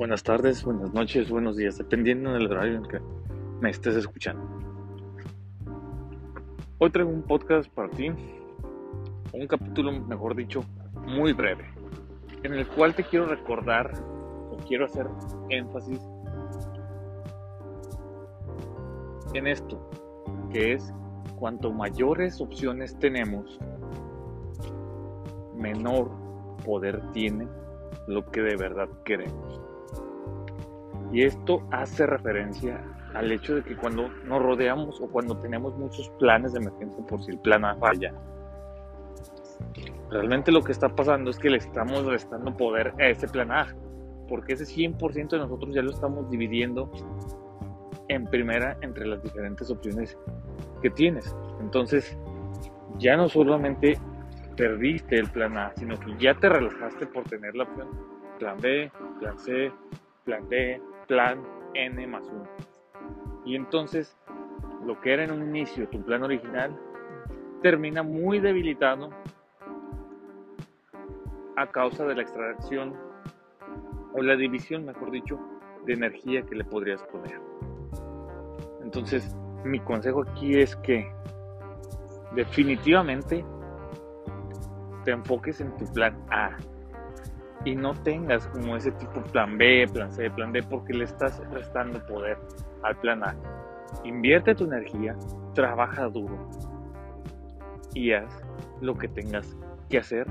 buenas tardes, buenas noches, buenos días, dependiendo del horario en que me estés escuchando. Hoy traigo un podcast para ti, un capítulo, mejor dicho, muy breve, en el cual te quiero recordar o quiero hacer énfasis en esto, que es cuanto mayores opciones tenemos, menor poder tiene lo que de verdad queremos. Y esto hace referencia al hecho de que cuando nos rodeamos o cuando tenemos muchos planes de emergencia por si el plan A falla, realmente lo que está pasando es que le estamos restando poder a ese plan A, porque ese 100% de nosotros ya lo estamos dividiendo en primera entre las diferentes opciones que tienes. Entonces, ya no solamente perdiste el plan A, sino que ya te relajaste por tener la opción plan B, plan C, plan D, plan N más 1. Y entonces, lo que era en un inicio tu plan original, termina muy debilitado a causa de la extracción o la división, mejor dicho, de energía que le podrías poner. Entonces, mi consejo aquí es que definitivamente te enfoques en tu plan A, y no tengas como ese tipo plan B, plan C, plan D, porque le estás restando poder al plan A. Invierte tu energía, trabaja duro y haz lo que tengas que hacer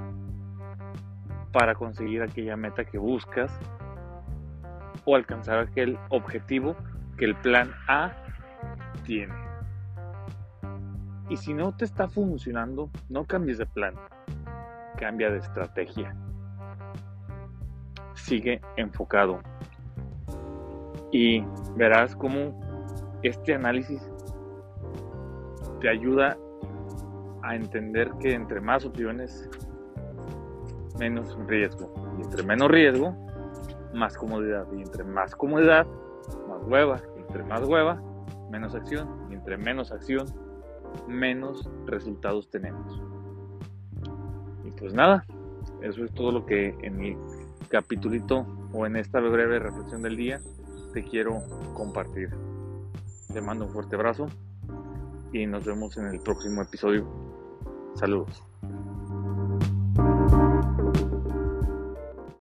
para conseguir aquella meta que buscas o alcanzar aquel objetivo que el plan A tiene. Y si no te está funcionando, no cambies de plan, cambia de estrategia sigue enfocado. Y verás cómo este análisis te ayuda a entender que entre más opciones, menos riesgo. Y entre menos riesgo, más comodidad. Y entre más comodidad, más hueva. Y entre más hueva, menos acción. Y entre menos acción, menos resultados tenemos. Y pues nada, eso es todo lo que en mi capitulito o en esta breve reflexión del día te quiero compartir. Te mando un fuerte abrazo y nos vemos en el próximo episodio. Saludos.